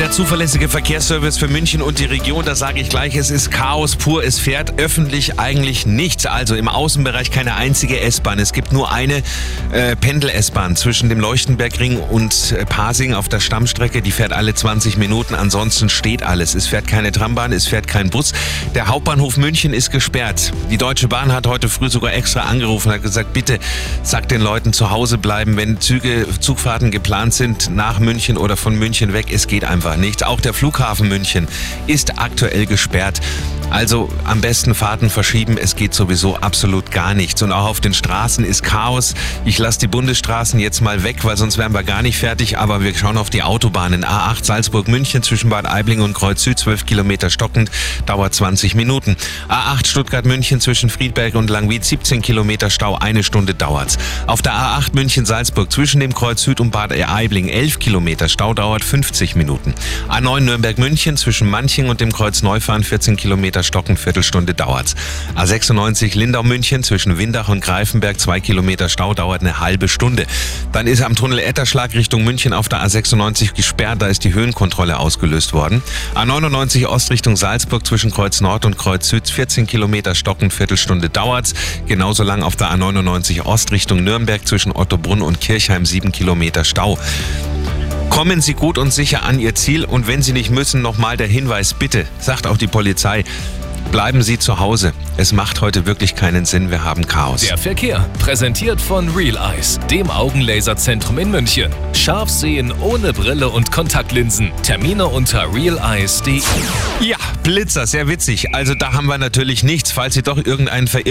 Der zuverlässige Verkehrsservice für München und die Region, da sage ich gleich, es ist Chaos pur. Es fährt öffentlich eigentlich nichts. Also im Außenbereich keine einzige S-Bahn. Es gibt nur eine äh, Pendel-S-Bahn zwischen dem Leuchtenbergring und äh, Pasing auf der Stammstrecke. Die fährt alle 20 Minuten. Ansonsten steht alles. Es fährt keine Trambahn, es fährt kein Bus. Der Hauptbahnhof München ist gesperrt. Die Deutsche Bahn hat heute früh sogar extra angerufen und hat gesagt, bitte sagt den Leuten zu Hause bleiben, wenn Züge, Zugfahrten geplant sind nach München oder von München weg. Es geht einfach nicht. Auch der Flughafen München ist aktuell gesperrt. Also am besten Fahrten verschieben, es geht sowieso absolut gar nichts. Und auch auf den Straßen ist Chaos. Ich lasse die Bundesstraßen jetzt mal weg, weil sonst wären wir gar nicht fertig. Aber wir schauen auf die Autobahnen. A8 Salzburg-München zwischen Bad Aibling und Kreuz Süd, 12 Kilometer stockend, dauert 20 Minuten. A8 Stuttgart-München zwischen Friedberg und Langwied, 17 Kilometer Stau, eine Stunde dauert's. Auf der A8 München-Salzburg zwischen dem Kreuz Süd und Bad Aibling, 11 Kilometer Stau, dauert 50 Minuten. A9 Nürnberg-München zwischen Manching und dem Kreuz Neufahren, 14 Kilometer Stocken, Viertelstunde dauert's. A96 Lindau-München zwischen Windach und Greifenberg, 2 Kilometer Stau, dauert eine halbe Stunde. Dann ist am Tunnel Etterschlag Richtung München auf der A96 gesperrt, da ist die Höhenkontrolle ausgelöst worden. A99 Ost Richtung Salzburg zwischen Kreuz Nord und Kreuz Süd, 14 Kilometer Stocken, Viertelstunde dauert's. Genauso lang auf der A99 Ost Richtung Nürnberg zwischen Ottobrunn und Kirchheim, 7 Kilometer Stau. Kommen Sie gut und sicher an Ihr Ziel und wenn Sie nicht müssen, nochmal der Hinweis, bitte, sagt auch die Polizei, bleiben Sie zu Hause. Es macht heute wirklich keinen Sinn, wir haben Chaos. Der Verkehr, präsentiert von Real Eyes, dem Augenlaserzentrum in München. Scharf sehen ohne Brille und Kontaktlinsen. Termine unter realeyes.de. Ja, Blitzer, sehr witzig. Also da haben wir natürlich nichts, falls Sie doch irgendeinen verirrten